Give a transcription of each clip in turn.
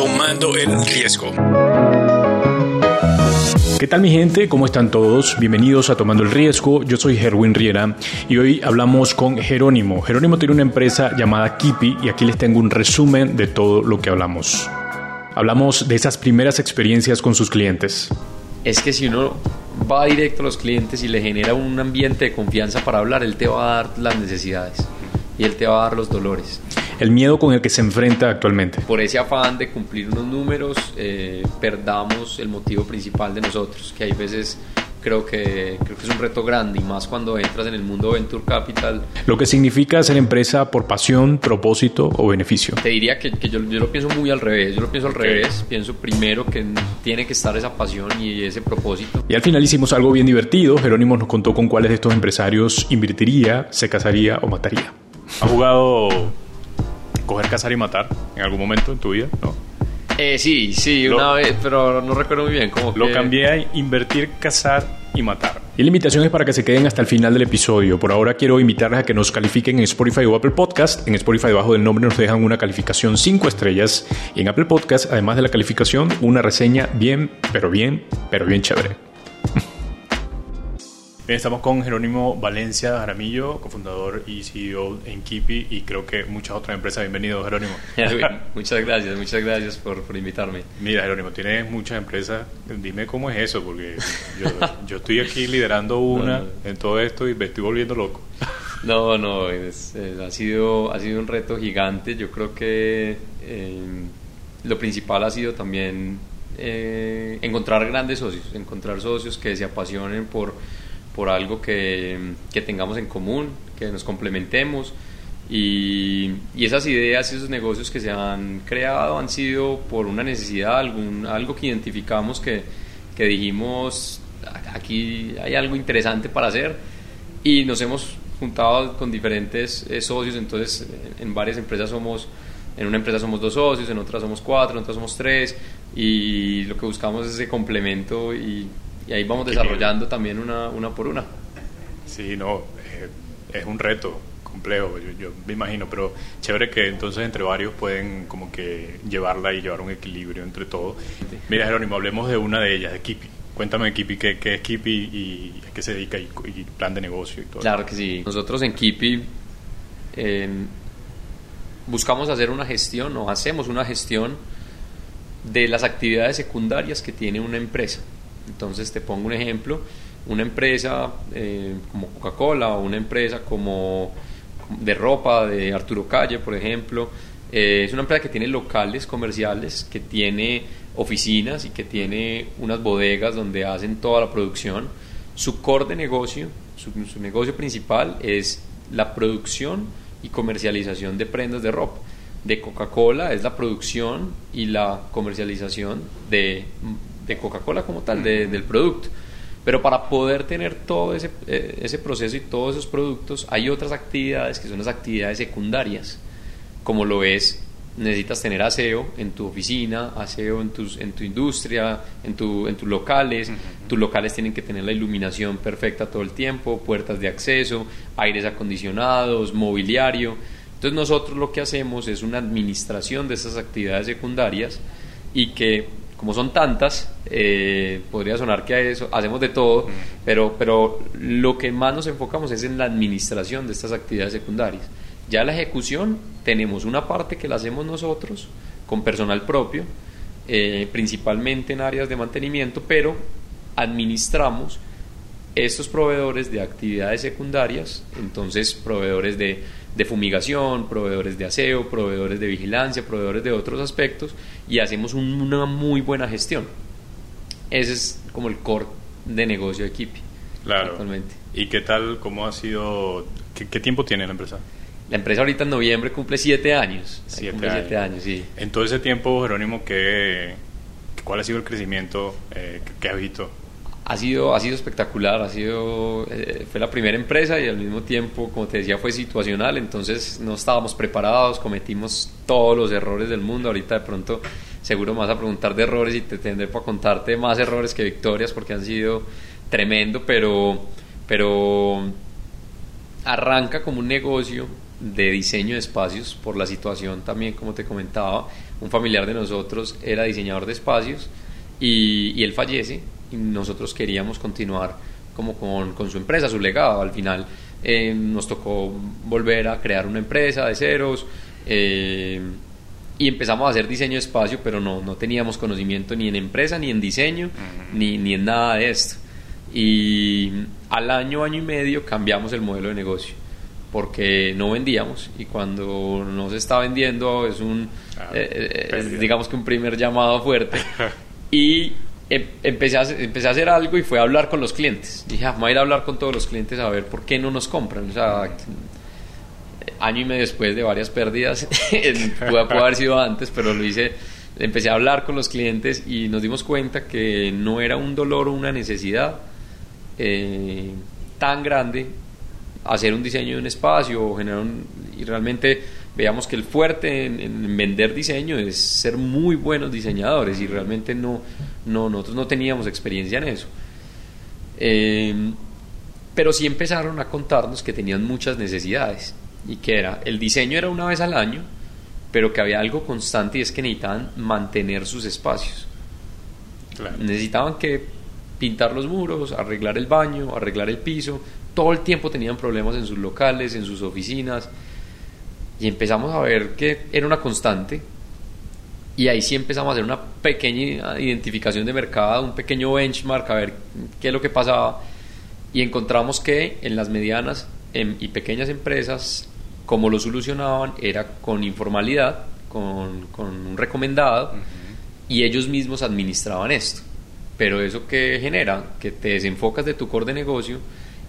Tomando el riesgo. ¿Qué tal mi gente? ¿Cómo están todos? Bienvenidos a Tomando el Riesgo. Yo soy Herwin Riera y hoy hablamos con Jerónimo. Jerónimo tiene una empresa llamada Kipi y aquí les tengo un resumen de todo lo que hablamos. Hablamos de esas primeras experiencias con sus clientes. Es que si uno va directo a los clientes y le genera un ambiente de confianza para hablar, él te va a dar las necesidades y él te va a dar los dolores el miedo con el que se enfrenta actualmente. Por ese afán de cumplir unos números, eh, perdamos el motivo principal de nosotros, que hay veces creo que, creo que es un reto grande y más cuando entras en el mundo Venture Capital. Lo que significa ser empresa por pasión, propósito o beneficio. Te diría que, que yo, yo, lo pienso muy al revés, yo lo pienso al revés, pienso primero que tiene que estar esa pasión y ese propósito. Y al final hicimos algo bien divertido, Jerónimo nos contó con cuáles de estos empresarios invertiría, se casaría o mataría. ¿Ha jugado coger, cazar y matar en algún momento en tu vida, ¿no? Eh, sí, sí, una vez, pero no recuerdo muy bien cómo. Lo cambié a invertir, cazar y matar. Y la invitación es para que se queden hasta el final del episodio. Por ahora quiero invitarles a que nos califiquen en Spotify o Apple Podcast. En Spotify debajo del nombre nos dejan una calificación 5 estrellas. Y en Apple Podcast, además de la calificación, una reseña bien, pero bien, pero bien chévere estamos con Jerónimo Valencia Jaramillo, cofundador y CEO en Kipi y creo que muchas otras empresas. Bienvenido, Jerónimo. muchas gracias, muchas gracias por, por, invitarme. Mira, Jerónimo, tienes muchas empresas. Dime cómo es eso, porque yo, yo estoy aquí liderando una en todo esto y me estoy volviendo loco. No, no, ha, sido, ha sido un reto gigante. Yo creo que eh, lo principal ha sido también eh, encontrar grandes socios, encontrar socios que se apasionen por por algo que, que tengamos en común, que nos complementemos. Y, y, esas ideas, esos negocios que se han creado han sido por una necesidad, algún, algo que identificamos que, que dijimos, aquí hay algo interesante para hacer y nos hemos juntado con diferentes eh, socios, entonces en varias empresas somos, en una empresa somos dos socios, en otra somos cuatro, en otra somos tres. Y lo que buscamos es ese complemento y, y ahí vamos desarrollando también una, una por una. Sí, no, eh, es un reto complejo, yo, me imagino, pero chévere que entonces entre varios pueden como que llevarla y llevar un equilibrio entre todos. Mira, Jerónimo, hablemos de una de ellas, de Kipi. Cuéntame, Kipi, ¿qué, qué es Kipi y a qué se dedica y, plan de negocio y todo? Claro que sí. Nosotros en Kipi buscamos hacer una gestión o hacemos una gestión de las actividades secundarias que tiene una empresa. Entonces te pongo un ejemplo, una empresa eh, como Coca-Cola o una empresa como de ropa de Arturo Calle, por ejemplo, eh, es una empresa que tiene locales comerciales, que tiene oficinas y que tiene unas bodegas donde hacen toda la producción. Su core de negocio, su, su negocio principal es la producción y comercialización de prendas de ropa. De Coca-Cola es la producción y la comercialización de de Coca-Cola como tal, del producto. Pero para poder tener todo ese, eh, ese proceso y todos esos productos, hay otras actividades que son las actividades secundarias, como lo es, necesitas tener aseo en tu oficina, aseo en, tus, en tu industria, en, tu, en tus locales. Tus locales tienen que tener la iluminación perfecta todo el tiempo, puertas de acceso, aires acondicionados, mobiliario. Entonces nosotros lo que hacemos es una administración de esas actividades secundarias y que como son tantas, eh, podría sonar que eso, hacemos de todo, pero, pero lo que más nos enfocamos es en la administración de estas actividades secundarias. Ya la ejecución tenemos una parte que la hacemos nosotros con personal propio, eh, principalmente en áreas de mantenimiento, pero administramos estos proveedores de actividades secundarias, entonces proveedores de de fumigación, proveedores de aseo, proveedores de vigilancia, proveedores de otros aspectos y hacemos una muy buena gestión. Ese es como el core de negocio de Kipi. Claro. Actualmente. ¿Y qué tal, cómo ha sido, qué, tiempo tiene la empresa? La empresa ahorita en noviembre cumple siete años. Siete, años. años. sí. En todo ese tiempo, Jerónimo, ¿qué, ¿cuál ha sido el crecimiento eh, que, has visto ha sido, ha sido espectacular, ha sido, eh, fue la primera empresa y al mismo tiempo, como te decía, fue situacional, entonces no estábamos preparados, cometimos todos los errores del mundo, ahorita de pronto seguro me vas a preguntar de errores y te tendré para contarte más errores que victorias porque han sido tremendo, pero, pero arranca como un negocio de diseño de espacios por la situación también, como te comentaba. Un familiar de nosotros era diseñador de espacios y, él fallece y nosotros queríamos continuar como con, su empresa, su legado. Al final eh, nos tocó volver a crear una empresa de ceros. Eh, y empezamos a hacer diseño de espacio, pero no, no teníamos conocimiento ni en empresa, ni en diseño, ni, ni en nada de esto. Y al año, año y medio cambiamos el modelo de negocio porque no vendíamos y cuando no se está vendiendo es un ah, eh, eh, digamos que un primer llamado fuerte y empecé a, empecé a hacer algo y fue a hablar con los clientes. Dije ah, vamos a ir a hablar con todos los clientes a ver por qué no nos compran año y medio después de varias pérdidas pudo, haber sido antes pero lo hice empecé a hablar con los clientes y nos dimos cuenta que no era un dolor o una necesidad eh, tan grande hacer un diseño de un espacio o generar un, y realmente veamos que el fuerte en, vender diseño es ser muy buenos diseñadores y realmente no, no nosotros no teníamos experiencia en eso. Eh, pero sí empezaron a contarnos que tenían muchas necesidades y que era el diseño era una vez al año, pero que había algo constante y es que necesitaban mantener sus espacios. Necesitaban que pintar los muros, arreglar el baño, arreglar el piso, todo el tiempo tenían problemas en sus locales, en sus oficinas, y empezamos a ver que era una constante, y ahí sí empezamos a hacer una pequeña identificación de mercado, un pequeño benchmark, a ver qué es lo que pasaba, y encontramos que en las medianas em, y pequeñas empresas, como lo solucionaban, era con informalidad, con, un recomendado, y ellos mismos administraban esto. Pero eso que genera, que te desenfocas de tu core de negocio,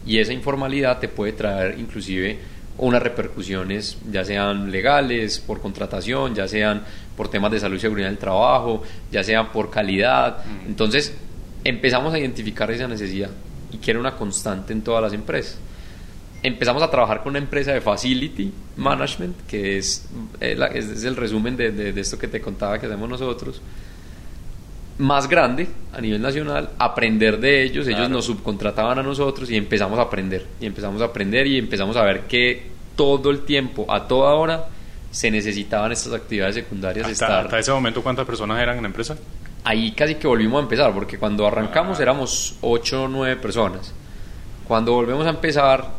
y esa informalidad te puede traer inclusive unas repercusiones, ya sean legales, por contratación, ya sean por temas de salud y seguridad del trabajo, ya sean por calidad. Entonces empezamos a identificar esa necesidad y que era una constante en todas las empresas. Empezamos a trabajar con una empresa de Facility Management, que es, eh, es el resumen de, de esto que te contaba que hacemos nosotros más grande a nivel nacional, aprender de ellos, ellos nos subcontrataban a nosotros y empezamos a aprender, y empezamos a aprender y empezamos a ver que todo el tiempo, a toda hora, se necesitaban estas actividades secundarias. Hasta, hasta ese momento, ¿cuántas personas eran en la empresa? Ahí casi que volvimos a empezar, porque cuando arrancamos ah. éramos 8 o 9 personas. Cuando volvemos a empezar,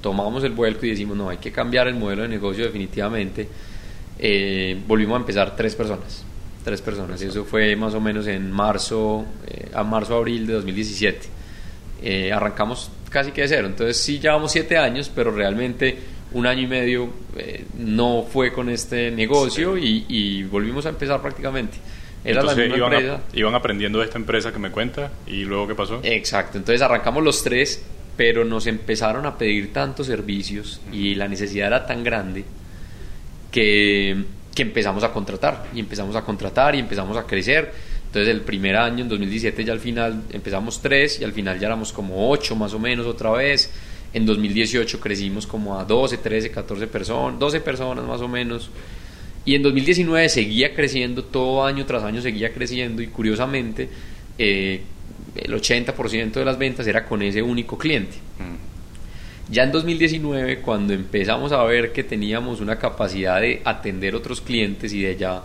tomamos el vuelco y decimos, no, hay que cambiar el modelo de negocio definitivamente. Eh, volvimos a empezar tres personas tres personas. Y eso fue más o menos en marzo, eh, a marzo-abril de 2017. Eh, arrancamos casi que de cero. Entonces sí llevamos siete años, pero realmente un año y medio eh, no fue con este negocio y, volvimos a empezar prácticamente. Era la misma iban, empresa. iban aprendiendo de esta empresa que me cuenta y luego qué pasó. Exacto. Entonces arrancamos los tres, pero nos empezaron a pedir tantos servicios y la necesidad era tan grande que que empezamos a contratar y empezamos a contratar y empezamos a crecer. Entonces el primer año, en 2017, ya al final empezamos tres y al final ya éramos como ocho más o menos otra vez. En 2018 crecimos como a 12, 13, 14 personas, 12 personas más o menos. Y en 2019 seguía creciendo, todo año tras año seguía creciendo y curiosamente eh, el 80% de las ventas era con ese único cliente. Mm. Ya en 2019, cuando empezamos a ver que teníamos una capacidad de atender otros clientes y de ya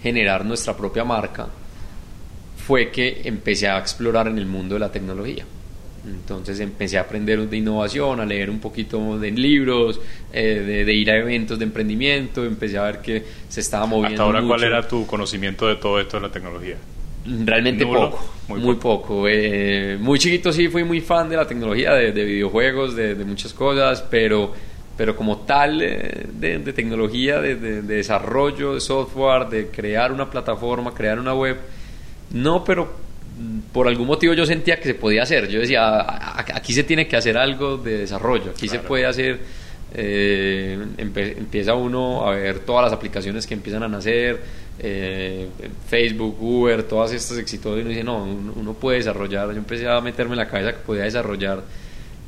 generar nuestra propia marca, fue que empecé a explorar en el mundo de la tecnología. Entonces empecé a aprender de innovación, a leer un poquito de libros, eh, de, ir a eventos de emprendimiento, empecé a ver que se estaba moviendo. ¿Hasta ahora cuál era tu conocimiento de todo esto de la tecnología? Realmente poco, muy, poco. Eh, muy chiquito sí fui muy fan de la tecnología, de, videojuegos, de, muchas cosas, pero, pero como tal eh, de, tecnología, de, desarrollo de software, de crear una plataforma, crear una web, no, pero por algún motivo yo sentía que se podía hacer. Yo decía, aquí se tiene que hacer algo de desarrollo, aquí se puede hacer eh, empieza uno a ver todas las aplicaciones que empiezan a nacer, eh, Facebook, Uber, todas estas exitosas, y uno dice, no, uno, puede desarrollar, yo empecé a meterme en la cabeza que podía desarrollar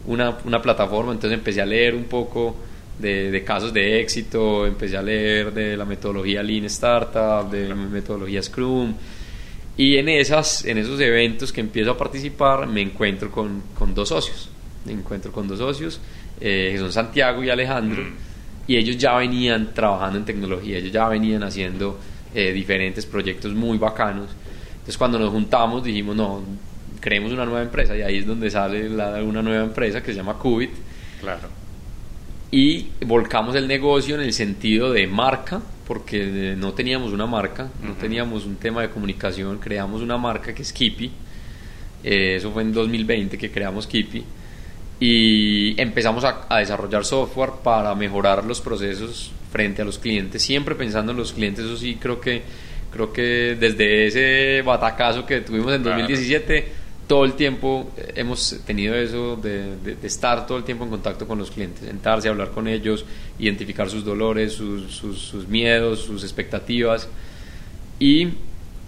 una, una plataforma, entonces empecé a leer un poco de, casos de éxito, empecé a leer de la metodología Lean Startup, de la metodología Scrum, y en, esas, en esos eventos que empiezo a participar me encuentro con, con dos socios, me encuentro con dos socios, eh, que son Santiago y Alejandro, mm. y ellos ya venían trabajando en tecnología, ellos ya venían haciendo eh, diferentes proyectos muy bacanos. Entonces cuando nos juntamos dijimos, no, creemos una nueva empresa y ahí es donde sale la, una nueva empresa que se llama Qubit. Claro. Y volcamos el negocio en el sentido de marca, porque no teníamos una marca, no teníamos un tema de comunicación, creamos una marca que es Kipi. Eh, eso fue en 2020 que creamos Kipi y empezamos a, desarrollar software para mejorar los procesos frente a los clientes, siempre pensando en los clientes, eso sí creo que creo que desde ese batacazo que tuvimos en 2017 todo el tiempo hemos tenido eso de, estar todo el tiempo en contacto con los clientes, sentarse, hablar con ellos, identificar sus dolores, sus, sus, miedos, sus expectativas. Y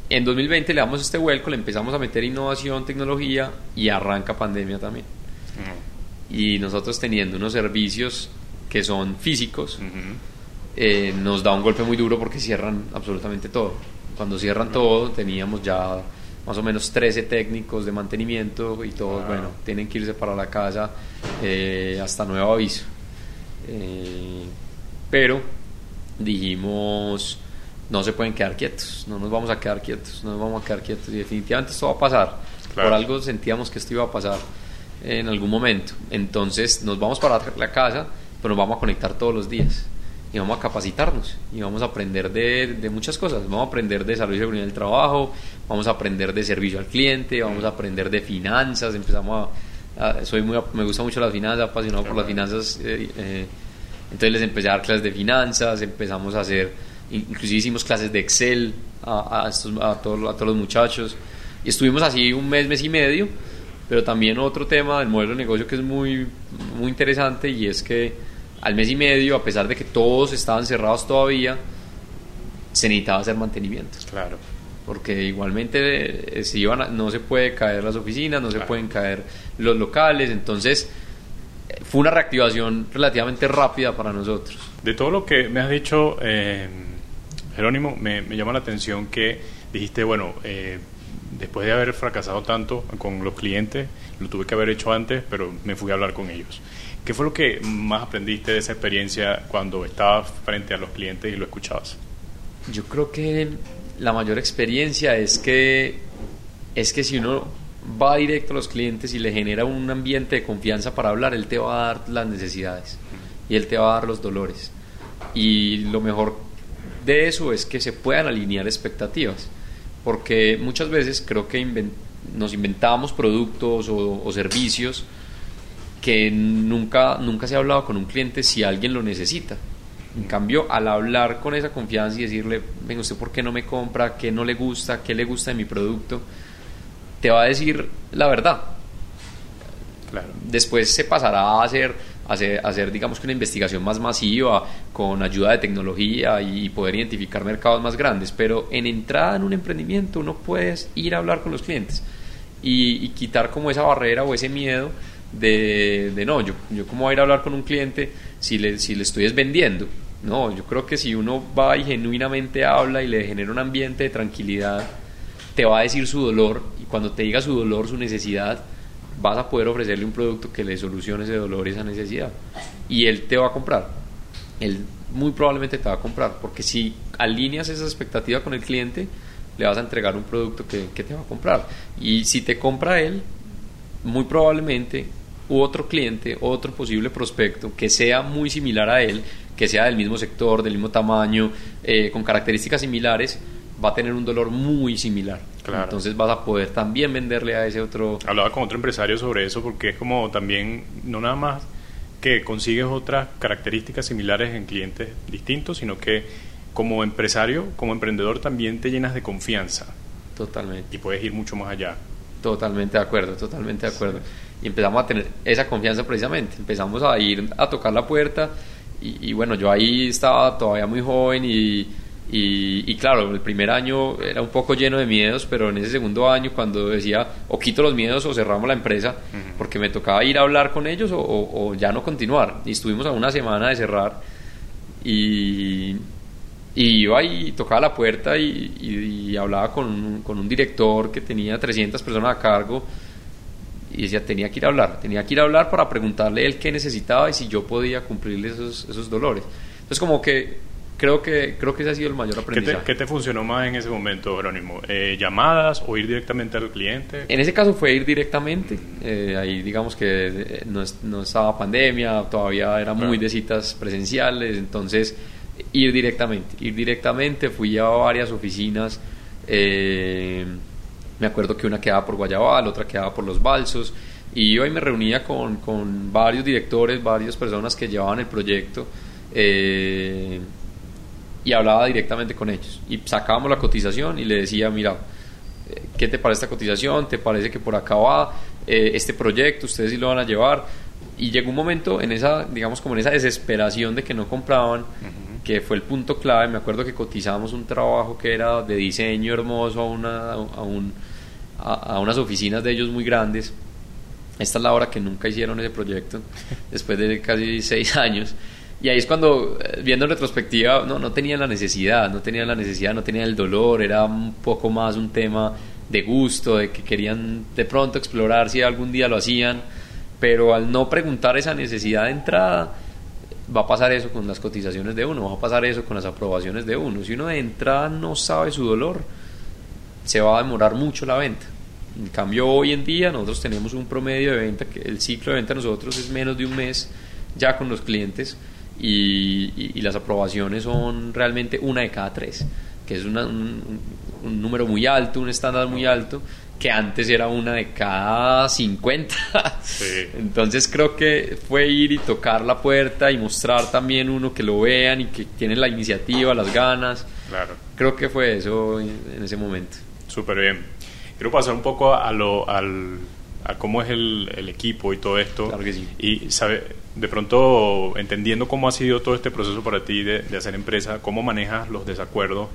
en 2020 le damos este vuelco, le empezamos a meter innovación, tecnología y arranca pandemia también. Y nosotros teniendo unos servicios que son físicos, eh, nos da un golpe muy duro porque cierran absolutamente todo. Cuando cierran todo, teníamos ya más o menos 13 técnicos de mantenimiento y todos, bueno, tienen que irse para la casa eh, hasta nuevo aviso. Eh, pero dijimos, no se pueden quedar quietos, no nos vamos a quedar quietos, no nos vamos a quedar quietos y definitivamente esto va a pasar. Por algo sentíamos que esto iba a pasar en algún momento. Entonces nos vamos para la casa, pero nos vamos a conectar todos los días y vamos a capacitarnos y vamos a aprender de, de, muchas cosas. Vamos a aprender de salud y seguridad del trabajo, vamos a aprender de servicio al cliente, vamos a aprender de finanzas. Empezamos a, soy muy, me gusta mucho las finanzas, apasionado por las finanzas. Eh, eh, entonces les empecé a dar clases de finanzas, empezamos a hacer, inclusive hicimos clases de Excel a, a, a todos, a todos los muchachos y estuvimos así un mes, mes y medio pero también otro tema del modelo de negocio que es muy, muy interesante y es que al mes y medio, a pesar de que todos estaban cerrados todavía, se necesitaba hacer mantenimiento. Claro. Porque igualmente eh, iban no se puede caer las oficinas, no se pueden caer los locales, entonces eh, fue una reactivación relativamente rápida para nosotros. De todo lo que me has dicho, eh, Jerónimo, me, me, llama la atención que dijiste, bueno, eh, después de haber fracasado tanto con los clientes, lo tuve que haber hecho antes, pero me fui a hablar con ellos. ¿Qué fue lo que más aprendiste de esa experiencia cuando estabas frente a los clientes y lo escuchabas? Yo creo que la mayor experiencia es que es que si uno va directo a los clientes y le genera un ambiente de confianza para hablar, él te va a dar las necesidades y él te va a dar los dolores. Y lo mejor de eso es que se puedan alinear expectativas porque muchas veces creo que nos inventamos productos o, servicios que nunca, nunca se ha hablado con un cliente si alguien lo necesita. En cambio, al hablar con esa confianza y decirle, venga, ¿usted por qué no me compra? ¿Qué no le gusta? ¿Qué le gusta de mi producto? Te va a decir la verdad. Claro. Después se pasará a hacer hacer, digamos que una investigación más masiva con ayuda de tecnología y poder identificar mercados más grandes, pero en entrada en un emprendimiento uno puede ir a hablar con los clientes y, quitar como esa barrera o ese miedo de, de, no, yo, yo cómo voy a ir a hablar con un cliente si le, si le estoy vendiendo. No, yo creo que si uno va y genuinamente habla y le genera un ambiente de tranquilidad, te va a decir su dolor y cuando te diga su dolor, su necesidad, vas a poder ofrecerle un producto que le solucione ese dolor y esa necesidad. Y él te va a comprar. Él muy probablemente te va a comprar, porque si alineas esa expectativa con el cliente, le vas a entregar un producto que, que te va a comprar. Y si te compra él, muy probablemente otro cliente, otro posible prospecto que sea muy similar a él, que sea del mismo sector, del mismo tamaño, eh, con características similares, va a tener un dolor muy similar. Entonces vas a poder también venderle a ese otro... Hablaba con otro empresario sobre eso porque es como también, no nada más que consigues otras características similares en clientes distintos, sino que como empresario, como emprendedor también te llenas de confianza. Totalmente. Y puedes ir mucho más allá. Totalmente de acuerdo, totalmente de acuerdo. Y empezamos a tener esa confianza precisamente. Empezamos a ir a tocar la puerta y, y bueno, yo ahí estaba todavía muy joven y y, claro, el primer año era un poco lleno de miedos, pero en ese segundo año cuando decía o quito los miedos o cerramos la empresa, porque me tocaba ir a hablar con ellos o, ya no continuar. Y estuvimos a una semana de cerrar y, iba y tocaba la puerta y, hablaba con un, con un, director que tenía 300 personas a cargo y decía, tenía que ir a hablar, tenía que ir a hablar para preguntarle él qué necesitaba y si yo podía cumplirle esos, esos dolores. Entonces como que creo que creo que ese ha sido el mayor aprendizaje. ¿Qué te, funcionó más en ese momento, Jerónimo? Eh, ¿Llamadas o ir directamente al cliente? En ese caso fue ir directamente. Eh, ahí digamos que eh, no, no, estaba pandemia, todavía era muy de citas presenciales, entonces ir directamente, ir directamente. Fui a varias oficinas. me acuerdo que una quedaba por Guayabal, otra quedaba por Los Balsos. Y yo ahí me reunía con, con varios directores, varias personas que llevaban el proyecto. Eh, y hablaba directamente con ellos. Y sacábamos la cotización y le decía, mira, eh, ¿qué te parece esta cotización? ¿Te parece que por acá va eh, este proyecto? ¿Ustedes sí lo van a llevar? Y llegó un momento en esa, digamos, como en esa desesperación de que no compraban, que fue el punto clave. Me acuerdo que cotizamos un trabajo que era de diseño hermoso a, una, a, un, a, unas oficinas de ellos muy grandes. Esta es la hora que nunca hicieron ese proyecto, después de casi seis años. Y ahí es cuando, eh, viendo en retrospectiva, no, no tenía la necesidad, no tenía la necesidad, no tenía el dolor, era un poco más un tema de gusto, de que querían de pronto explorar si algún día lo hacían, pero al no preguntar esa necesidad de entrada, va a pasar eso con las cotizaciones de uno, va a pasar eso con las aprobaciones de uno. Si uno de entrada no sabe su dolor, se va a demorar mucho la venta. En cambio, hoy en día nosotros tenemos un promedio de venta, que el ciclo de venta de nosotros es menos de un mes ya con los clientes y, las aprobaciones son realmente una de cada tres, que es un, número muy alto, un estándar muy alto, que antes era una de cada 50. Entonces creo que fue ir y tocar la puerta y mostrar también uno que lo vean y que tienen la iniciativa, las ganas. Claro. Creo que fue eso en, ese momento. Súper bien. Quiero pasar un poco a lo, al, a cómo es el, el, equipo y todo esto. Claro que sí. Y sabe, de pronto, entendiendo cómo ha sido todo este proceso para ti de, hacer empresa, ¿cómo manejas los desacuerdos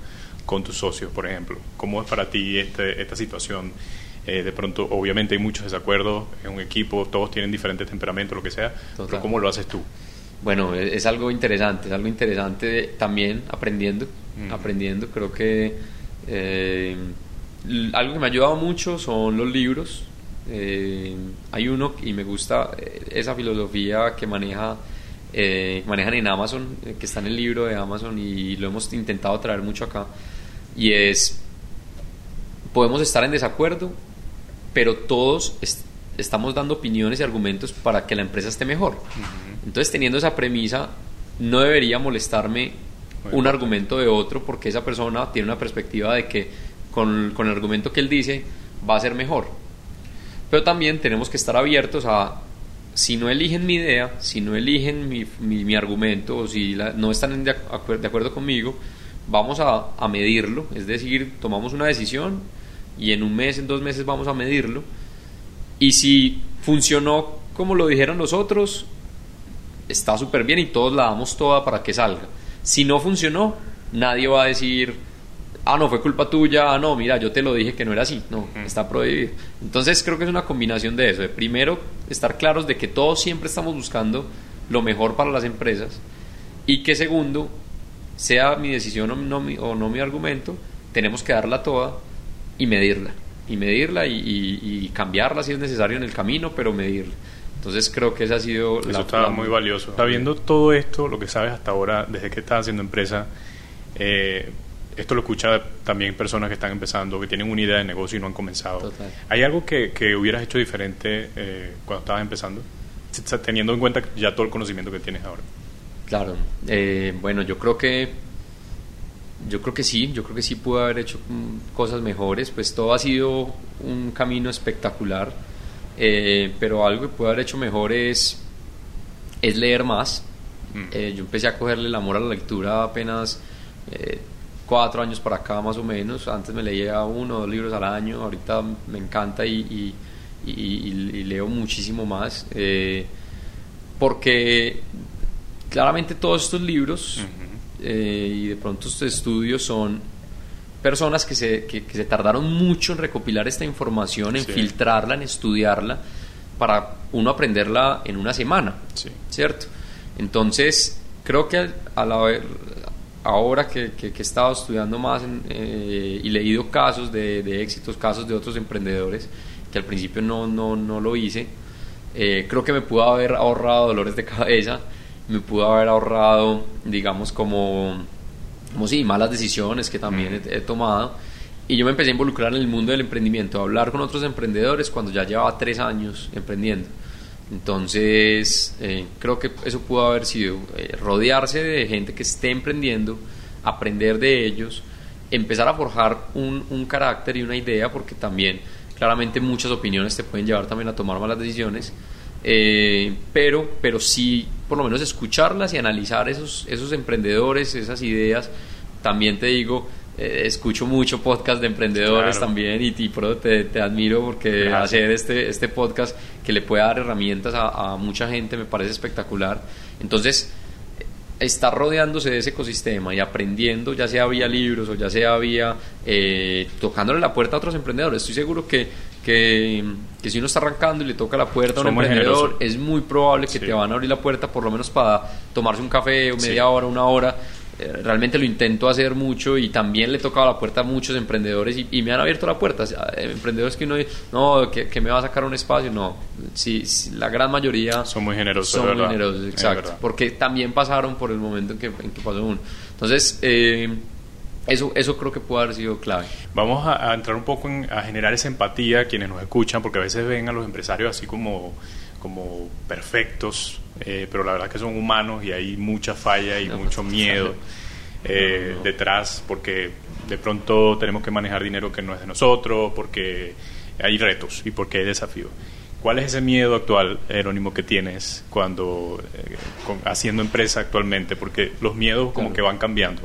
con tus socios, por ejemplo? ¿Cómo es para ti este, esta situación? Eh, de pronto, obviamente hay muchos desacuerdos en un equipo, todos tienen diferentes temperamentos, lo que sea, pero ¿cómo lo haces tú? Bueno, e, es, algo interesante, es algo interesante también aprendiendo, mm. aprendiendo, creo que eh, algo que me ha ayudado mucho son los libros, eh, hay uno y me gusta eh, esa filosofía que maneja eh, manejan en Amazon, que está en el libro de Amazon y lo hemos intentado traer mucho acá. Y es, podemos estar en desacuerdo, pero todos estamos dando opiniones y argumentos para que la empresa esté mejor. Entonces, teniendo esa premisa, no debería molestarme un argumento de otro porque esa persona tiene una perspectiva de que con, con el argumento que él dice va a ser mejor. Pero también tenemos que estar abiertos a, si no eligen mi idea, si no eligen mi, mi, argumento o si no están de, acuerdo conmigo, vamos a, a, medirlo. Es decir, tomamos una decisión y en un mes, en dos meses vamos a medirlo. Y si funcionó como lo dijeron los otros, está súper bien y todos la damos toda para que salga. Si no funcionó, nadie va a decir ah, no, fue culpa tuya, ah, no, mira, yo te lo dije que no era así, no, está prohibido. Entonces creo que es una combinación de eso, de primero estar claros de que todos siempre estamos buscando lo mejor para las empresas y que segundo, sea mi decisión o no, mi, o no mi argumento, tenemos que darla toda y medirla, y medirla y, cambiarla si es necesario en el camino, pero medirla. Entonces creo que esa ha sido... Eso está muy valioso. Sabiendo todo esto, lo que sabes hasta ahora, desde que estás haciendo empresa, eh, esto lo escucha también personas que están empezando, que tienen una idea de negocio y no han comenzado. ¿Hay algo que, que, hubieras hecho diferente eh, cuando estabas empezando? Teniendo en cuenta ya todo el conocimiento que tienes ahora. Claro, eh, bueno, yo creo que yo creo que sí, yo creo que sí pude haber hecho mm, cosas mejores, pues todo ha sido un camino espectacular, eh, pero algo que pude haber hecho mejor es, es leer más. Mm. yo empecé a cogerle el amor a la lectura apenas cuatro años para acá más o menos. Antes me leía uno o dos libros al año, ahorita me encanta y, leo muchísimo más. Eh, porque claramente todos estos libros eh, y de pronto estos estudios son personas que se, que, se tardaron mucho en recopilar esta información, en filtrarla, en estudiarla, para uno aprenderla en una semana, ¿cierto? Entonces, creo que a la, ahora que, que, he estado estudiando más eh, y leído casos de, de, éxitos, casos de otros emprendedores, que al principio no, no, no lo hice. Eh, creo que me pudo haber ahorrado dolores de cabeza, me pudo haber ahorrado, digamos, como, como sí, malas decisiones que también he, he tomado. Y yo me empecé a involucrar en el mundo del emprendimiento, a hablar con otros emprendedores cuando ya llevaba tres años emprendiendo. Entonces, eh, creo que eso pudo haber sido eh, rodearse de gente que esté emprendiendo, aprender de ellos, empezar a forjar un, un, carácter y una idea, porque también claramente muchas opiniones te pueden llevar también a tomar malas decisiones, eh, pero, pero sí por lo menos escucharlas y analizar esos, esos emprendedores, esas ideas. También te digo, eh, escucho mucho podcast de emprendedores también y, y te, te, admiro porque hacer este, este podcast que le puede dar herramientas a, a, mucha gente me parece espectacular. Entonces, estar rodeándose de ese ecosistema y aprendiendo, ya sea vía libros o ya sea vía eh, tocándole la puerta a otros emprendedores, estoy seguro que, que, que, si uno está arrancando y le toca la puerta a un emprendedor, es muy probable que sí. te van a abrir la puerta por lo menos para tomarse un café o media sí. hora, una hora realmente lo intento hacer mucho y también le he tocado la puerta a muchos emprendedores y, y me han abierto la puerta. Eh, emprendedores que uno no, que, que, me va a sacar un espacio, no. Sí, sí, la gran mayoría son muy generosos. Son muy generosos, exacto. Porque también pasaron por el momento en que, en que pasó uno. Entonces, eh, eso, eso creo que puede haber sido clave. Vamos a, a entrar un poco en, a generar esa empatía a quienes nos escuchan, porque a veces ven a los empresarios así como, como perfectos, eh, pero la verdad que son humanos y hay mucha falla y no, mucho miedo eh, no, no. detrás porque de pronto tenemos que manejar dinero que no es de nosotros, porque hay retos y porque hay desafíos. ¿Cuál es ese miedo actual, Jerónimo, que tienes cuando eh, con, haciendo empresa actualmente? Porque los miedos como que van cambiando.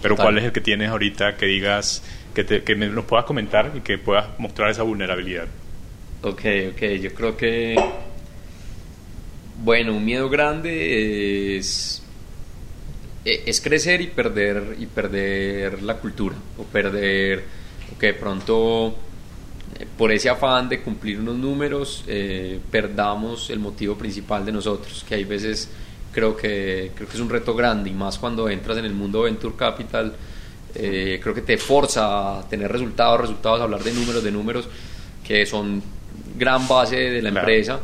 Pero Total. ¿cuál es el que tienes ahorita que digas, que, te, que me, nos puedas comentar y que puedas mostrar esa vulnerabilidad? Ok, ok, yo creo que bueno, un miedo grande es, es crecer y perder, y perder la cultura, o perder, o que de pronto eh, por ese afán de cumplir unos números eh, perdamos el motivo principal de nosotros, que hay veces creo que, creo que es un reto grande, y más cuando entras en el mundo Venture Capital, eh, creo que te forza a tener resultados, resultados, a hablar de números, de números que son gran base de la claro. empresa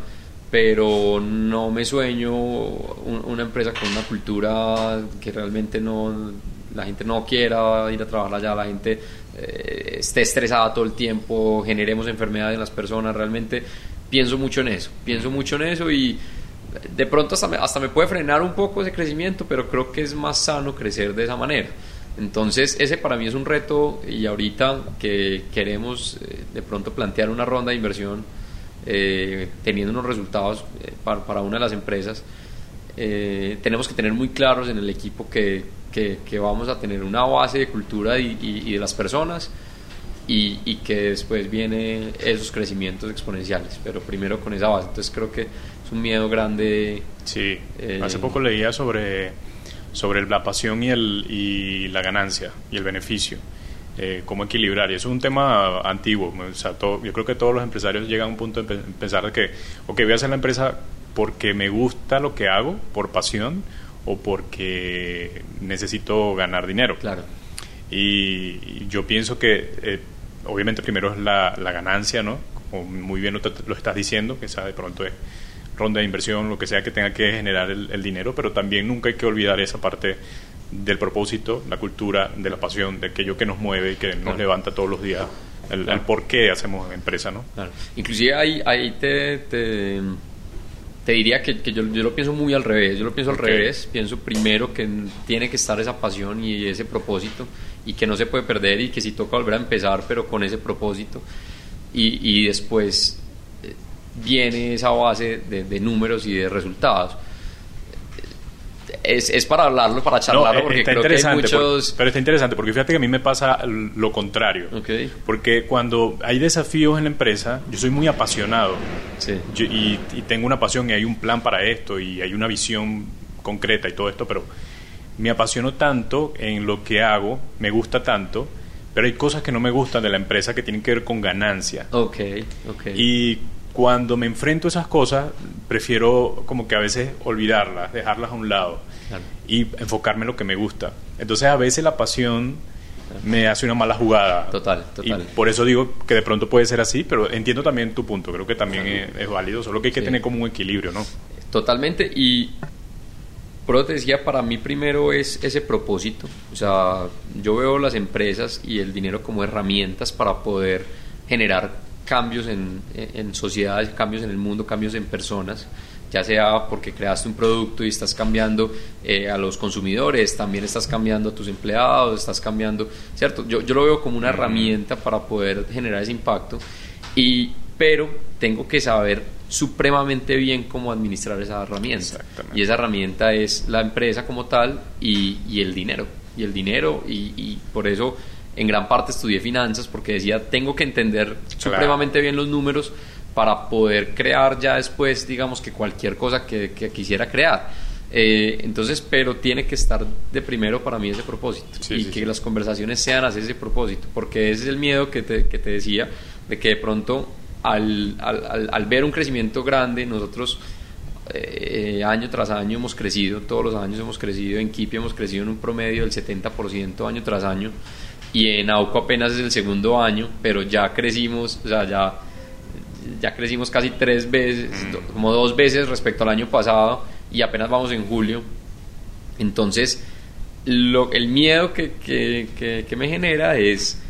pero no me sueño una empresa con una cultura que realmente no la gente no quiera ir a trabajar allá, la gente eh, esté estresada todo el tiempo, generemos enfermedades en las personas, realmente pienso mucho en eso, pienso mucho en eso y de pronto hasta me, hasta me puede frenar un poco ese crecimiento, pero creo que es más sano crecer de esa manera. Entonces ese para mí es un reto y ahorita que queremos eh, de pronto plantear una ronda de inversión, eh, teniendo unos resultados eh, para, para, una de las empresas, eh, tenemos que tener muy claros en el equipo que, que, que, vamos a tener una base de cultura y, y, y de las personas y, y, que después viene esos crecimientos exponenciales, pero primero con esa base. Entonces creo que es un miedo grande. Sí, hace poco leía sobre, sobre la pasión y, el, y la ganancia y el beneficio eh, cómo equilibrar. Y eso es un tema antiguo. O sea, todo, yo creo que todos los empresarios llegan a un punto de pensar que, ok, voy a hacer la empresa porque me gusta lo que hago, por pasión, o porque necesito ganar dinero. Claro. Y, y yo pienso que, eh, obviamente, primero es la, la, ganancia, ¿no? Como muy bien lo, lo estás diciendo, que sea de pronto es ronda de inversión, lo que sea que tenga que generar el, el dinero, pero también nunca hay que olvidar esa parte del propósito, la cultura, de la pasión, de aquello que nos mueve y que nos claro. levanta todos los días, el, claro. el, por qué hacemos empresa, ¿no? Claro. Inclusive ahí, ahí te, te, te diría que, que yo, yo, lo pienso muy al revés, yo lo pienso al okay. revés, pienso primero que tiene que estar esa pasión y ese propósito y que no se puede perder y que si toca volver a empezar, pero con ese propósito y, y después eh, viene esa base de, de números y de resultados es, es, para hablarlo, para charlarlo, no, porque creo que hay muchos... Por, pero está interesante, porque fíjate que a mí me pasa lo contrario. Okay. Porque cuando hay desafíos en la empresa, yo soy muy apasionado. Sí. Yo, y, y, tengo una pasión y hay un plan para esto y hay una visión concreta y todo esto, pero me apasiono tanto en lo que hago, me gusta tanto, pero hay cosas que no me gustan de la empresa que tienen que ver con ganancia. Ok, ok. Y cuando me enfrento a esas cosas, prefiero como que a veces olvidarlas, dejarlas a un lado claro. y enfocarme en lo que me gusta. Entonces a veces la pasión me hace una mala jugada. Total, total. Y por eso digo que de pronto puede ser así, pero entiendo también tu punto, creo que también es, válido, solo que hay que tener como un equilibrio, ¿no? Totalmente, y por eso te decía, para mí primero es ese propósito, o sea, yo veo las empresas y el dinero como herramientas para poder generar cambios en, en sociedades, cambios en el mundo, cambios en personas ya sea porque creaste un producto y estás cambiando eh, a los consumidores, también estás cambiando a tus empleados, estás cambiando, ¿cierto? Yo, yo lo veo como una herramienta para poder generar ese impacto, y, pero tengo que saber supremamente bien cómo administrar esa herramienta. Y esa herramienta es la empresa como tal y, y el dinero. Y el dinero, y, y, por eso en gran parte estudié finanzas, porque decía, tengo que entender supremamente bien los números para poder crear ya después, digamos que cualquier cosa que, quisiera crear. Eh, entonces, pero tiene que estar de primero para mí ese propósito y que las conversaciones sean hacia ese propósito, porque ese es el miedo que te, que te decía, de que de pronto al, al, al ver un crecimiento grande, nosotros eh, año tras año hemos crecido, todos los años hemos crecido, en Kipi hemos crecido en un promedio del 70% año tras año, y en AUCO apenas es el segundo año, pero ya crecimos, o sea, ya ya crecimos casi tres veces, mm. como dos veces respecto al año pasado y apenas vamos en julio. Entonces, lo, el miedo que, que, que, me genera es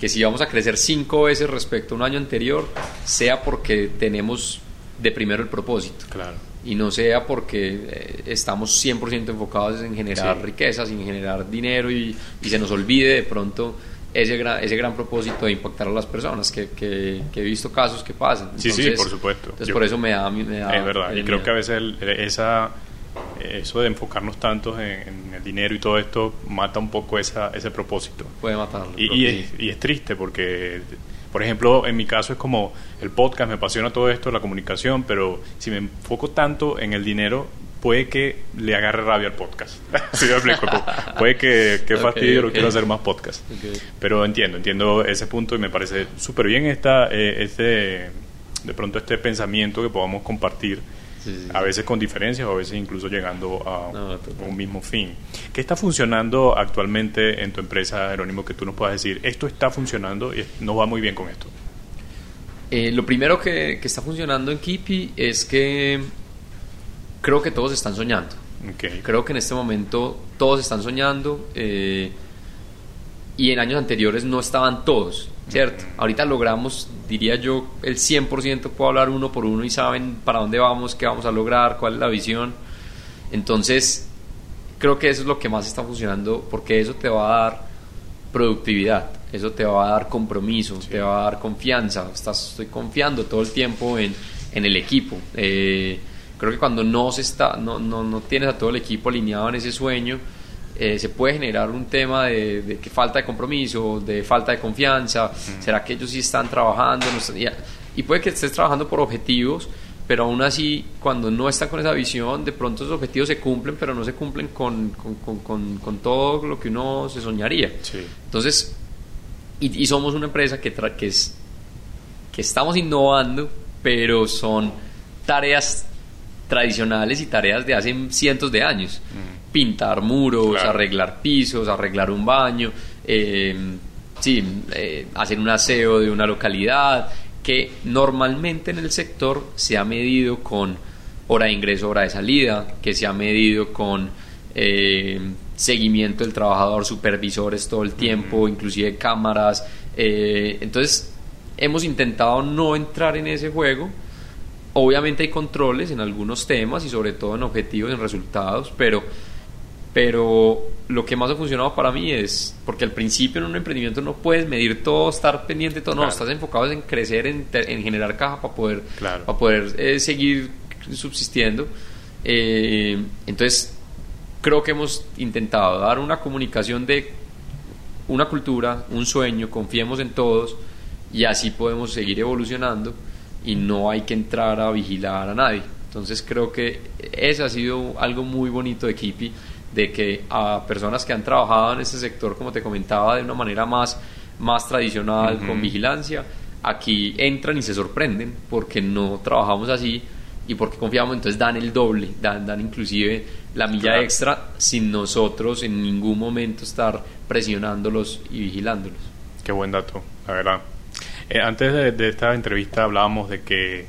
que si vamos a crecer cinco veces respecto a un año anterior, sea porque tenemos de primero el propósito. Claro. Y no sea porque eh, estamos 100% enfocados en generar riquezas, en generar dinero y, y se nos olvide de pronto ese gran, ese gran propósito de impactar a las personas, que, que, he visto casos que pasan. sí, sí, por supuesto. Entonces, por eso me da, me Es verdad, y creo que a veces esa, eso de enfocarnos tanto en, el dinero y todo esto mata un poco esa, ese propósito. Puede matarlo. Y, es, y es triste porque por ejemplo, en mi caso es como el podcast, me apasiona todo esto, la comunicación, pero si me enfoco tanto en el dinero, puede que le agarre rabia al podcast. puede que, que fastidio, okay. quiero hacer más podcast. Pero entiendo, entiendo ese punto y me parece súper bien esta, eh, este, de pronto este pensamiento que podamos compartir. A veces con diferencias o a veces incluso llegando a un mismo fin. ¿Qué está funcionando actualmente en tu empresa, Jerónimo, que tú nos puedas decir, esto está funcionando y nos va muy bien con esto? Eh, lo primero que, que, está funcionando en Kipi es que creo que todos están soñando. Creo que en este momento todos están soñando eh, y en años anteriores no estaban todos, ¿cierto? Ahorita logramos, diría yo, el 100% puedo hablar uno por uno y saben para dónde vamos, qué vamos a lograr, cuál es la visión. Entonces, creo que eso es lo que más está funcionando porque eso te va a dar productividad, eso te va a dar compromiso, te va a dar confianza. Estás, estoy confiando todo el tiempo en, en el equipo. Eh, Creo que cuando no, se está, no, no, no tienes a todo el equipo alineado en ese sueño, eh, se puede generar un tema de, que falta de compromiso, de falta de confianza. ¿Será que ellos sí están trabajando? y, puede que estés trabajando por objetivos, pero aún así, cuando no están con esa visión, de pronto esos objetivos se cumplen, pero no se cumplen con, con, con, con todo lo que uno se soñaría. Entonces, y, somos una empresa que, que, es, que estamos innovando, pero son tareas tradicionales y tareas de hace cientos de años. Mm. Pintar muros, arreglar pisos, arreglar un baño, eh, sí, eh, hacer un aseo de una localidad, que normalmente en el sector se ha medido con hora de ingreso, hora de salida, que se ha medido con eh, seguimiento del trabajador, supervisores todo el tiempo, mm. inclusive cámaras. entonces, hemos intentado no entrar en ese juego Obviamente hay controles en algunos temas y sobre todo en objetivos, en resultados, pero, pero lo que más ha funcionado para mí es, porque al principio en un emprendimiento no puedes medir todo, estar pendiente de todo, no, estás enfocado en crecer, en, en generar caja para poder, para poder eh, seguir subsistiendo. Eh, entonces, creo que hemos intentado dar una comunicación de una cultura, un sueño, confiemos en todos y así podemos seguir evolucionando y no hay que entrar a vigilar a nadie. Entonces creo que eso ha sido algo muy bonito de Kipi, de que a personas que han trabajado en este sector, como te comentaba, de una manera más, más tradicional, con vigilancia, aquí entran y se sorprenden porque no trabajamos así y porque confiamos, entonces dan el doble, dan, dan inclusive la milla extra sin nosotros en ningún momento estar presionándolos y vigilándolos. Qué buen dato, la verdad. Eh, antes de, esta entrevista hablábamos de que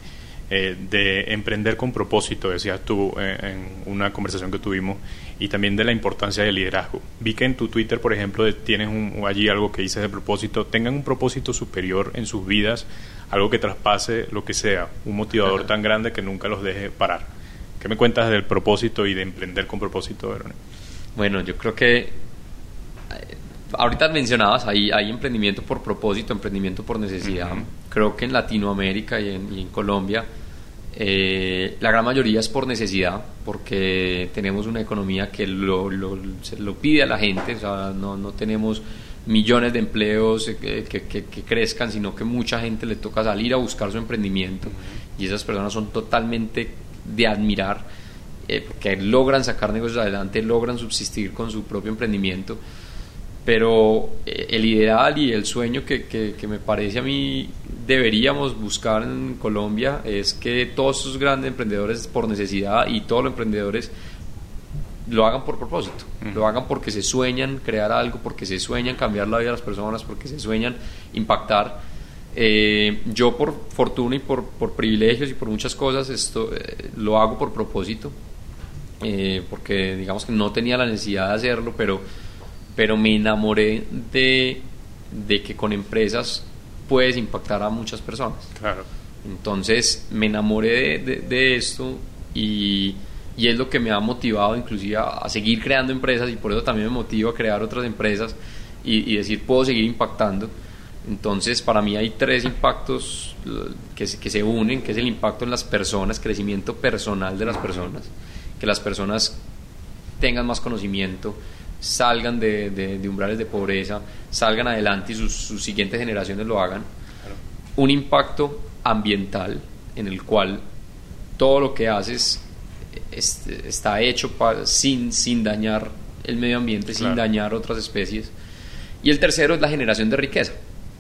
eh, de emprender con propósito, decías tú eh, en una conversación que tuvimos, y también de la importancia del liderazgo. Vi que en tu Twitter, por ejemplo, tienes allí algo que dices de propósito. Tengan un propósito superior en sus vidas, algo que traspase lo que sea, un motivador tan grande que nunca los deje parar. ¿Qué me cuentas del propósito y de emprender con propósito, Verónica? Bueno, yo creo que eh, ahorita mencionabas, hay, hay emprendimiento por propósito, emprendimiento por necesidad. Creo que en Latinoamérica y en, y en Colombia eh, la gran mayoría es por necesidad, porque tenemos una economía que lo, pide a la gente, o sea, no, tenemos millones de empleos eh, que, que, crezcan, sino que mucha gente le toca salir a buscar su emprendimiento y esas personas son totalmente de admirar, eh, porque logran sacar negocios adelante, logran subsistir con su propio emprendimiento pero eh, el ideal y el sueño que, que, me parece a mí deberíamos buscar en Colombia es que todos esos grandes emprendedores por necesidad y todos los emprendedores lo hagan por propósito, lo hagan porque se sueñan crear algo, porque se sueñan cambiar la vida de las personas, porque se sueñan impactar. Eh, yo por fortuna y por, por, privilegios y por muchas cosas esto eh, lo hago por propósito, porque digamos que no tenía la necesidad de hacerlo, pero pero me enamoré de, de que con empresas puedes impactar a muchas personas. Claro. Entonces me enamoré de, de, esto y, y, es lo que me ha motivado inclusive a, seguir creando empresas y por eso también me motiva a crear otras empresas y, y, decir puedo seguir impactando. Entonces para mí hay tres impactos que, que se unen, que es el impacto en las personas, crecimiento personal de las personas, que las personas tengan más conocimiento, salgan de, de, umbrales de pobreza, salgan adelante y sus, siguientes generaciones lo hagan. Un impacto ambiental en el cual todo lo que haces está hecho sin, sin dañar el medio ambiente, sin dañar otras especies. Y el tercero es la generación de riqueza,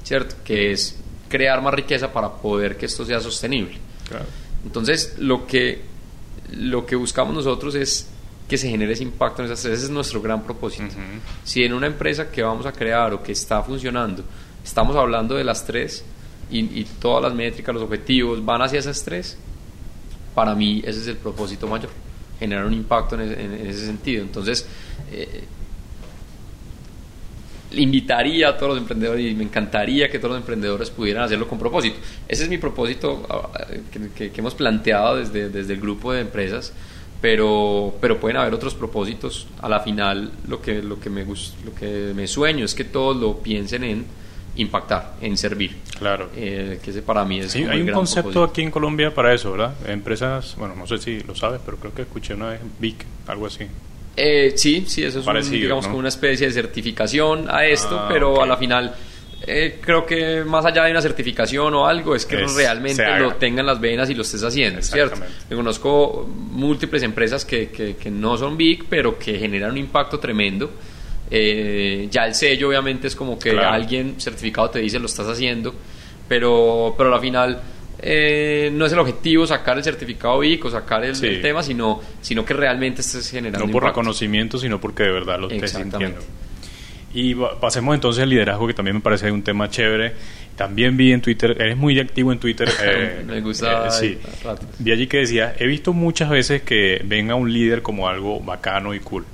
¿cierto? Que es crear más riqueza para poder que esto sea sostenible. Entonces, lo que, lo que buscamos nosotros es que se genere ese impacto en esas tres. Ese es nuestro gran propósito. Si en una empresa que vamos a crear o que está funcionando, estamos hablando de las tres y, todas las métricas, los objetivos van hacia esas tres, para mí ese es el propósito mayor, generar un impacto en, ese sentido. Entonces, eh, invitaría a todos los emprendedores y me encantaría que todos los emprendedores pudieran hacerlo con propósito. Ese es mi propósito ah, que, que hemos planteado desde, desde el grupo de empresas pero, pero pueden haber otros propósitos. A la final, lo que, lo que, me, lo que me sueño es que todos lo piensen en impactar, en servir. Claro. Eh, que ese para mí es sí, hay un concepto aquí en Colombia para eso, ¿verdad? Empresas, bueno, no sé si lo sabes, pero creo que escuché una vez BIC, algo así. Eh, sí, sí, eso es digamos como una especie de certificación a esto, ah, pero a la final eh, creo que más allá de una certificación o algo, es que realmente lo tengan las venas y lo estés haciendo, ¿cierto? Yo conozco múltiples empresas que, que, no son big, pero que generan un impacto tremendo. Eh, ya el sello obviamente es como que alguien certificado te dice lo estás haciendo, pero, pero al final eh, no es el objetivo sacar el certificado BIC o sacar el, tema, sino, sino que realmente estés generando. No por reconocimiento, sino porque de verdad lo estés sintiendo. Y pasemos entonces al liderazgo, que también me parece un tema chévere. También vi en Twitter, eres muy activo en Twitter. Eh, me gusta. Eh, sí. Vi allí que decía, he visto muchas veces que ven a un líder como algo bacano y cool,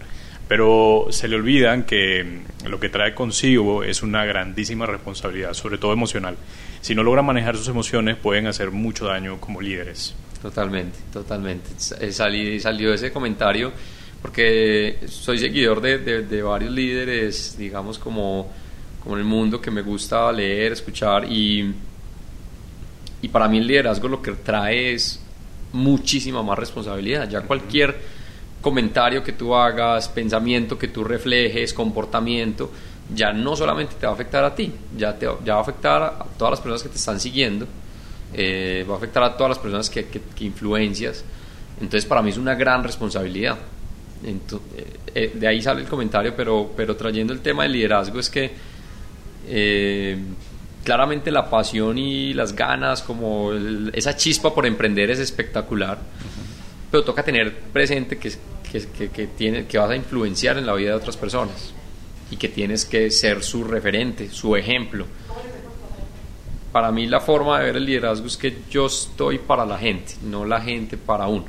pero se le olvidan que lo que trae consigo es una grandísima responsabilidad, sobre todo emocional. Si no logran manejar sus emociones, pueden hacer mucho daño como líderes. Totalmente, totalmente. salió ese comentario porque soy seguidor de, de, varios líderes, digamos, como, como en el mundo que me gusta leer, escuchar, y, y para mí el liderazgo lo que trae es muchísima más responsabilidad. Ya cualquier comentario que tú hagas, pensamiento que tú reflejes, comportamiento, ya no solamente te va a afectar a ti, ya, te, ya va a afectar a todas las personas que te están siguiendo, eh, va a afectar a todas las personas que, que, que influencias. Entonces para mí es una gran responsabilidad. Eh, eh, de ahí sale el comentario, pero, pero trayendo el tema del liderazgo es que eh, claramente la pasión y las ganas, como esa chispa por emprender es espectacular, pero toca tener presente que, que, que, tiene, que vas a influenciar en la vida de otras personas y que tienes que ser su referente, su ejemplo. Para mí la forma de ver el liderazgo es que yo estoy para la gente, no la gente para uno.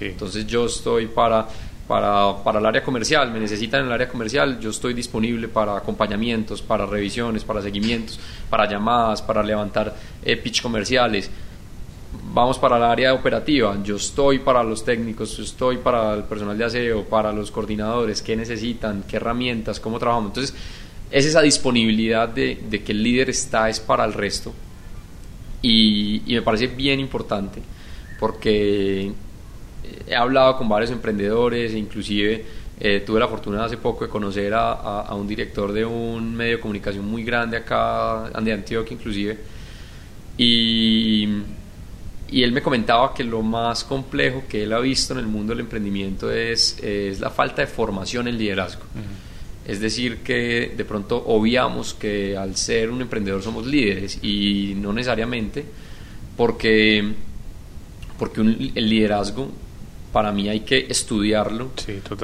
Entonces yo estoy para para, para, el área comercial, me necesitan en el área comercial, yo estoy disponible para acompañamientos, para revisiones, para seguimientos, para llamadas, para levantar eh, pitch comerciales. Vamos para el área operativa, yo estoy para los técnicos, yo estoy para el personal de aseo, para los coordinadores, qué necesitan, qué herramientas, cómo trabajamos. Entonces, es esa disponibilidad de, de que el líder está es para el resto y, y me parece bien importante porque he hablado con varios emprendedores e inclusive eh, tuve la fortuna hace poco de conocer a, un director de un medio de comunicación muy grande acá, de Antioquia inclusive, y, y él me comentaba que lo más complejo que él ha visto en el mundo del emprendimiento es, es la falta de formación en liderazgo. Es decir, que de pronto obviamos que al ser un emprendedor somos líderes y no necesariamente porque, porque el liderazgo para mí hay que estudiarlo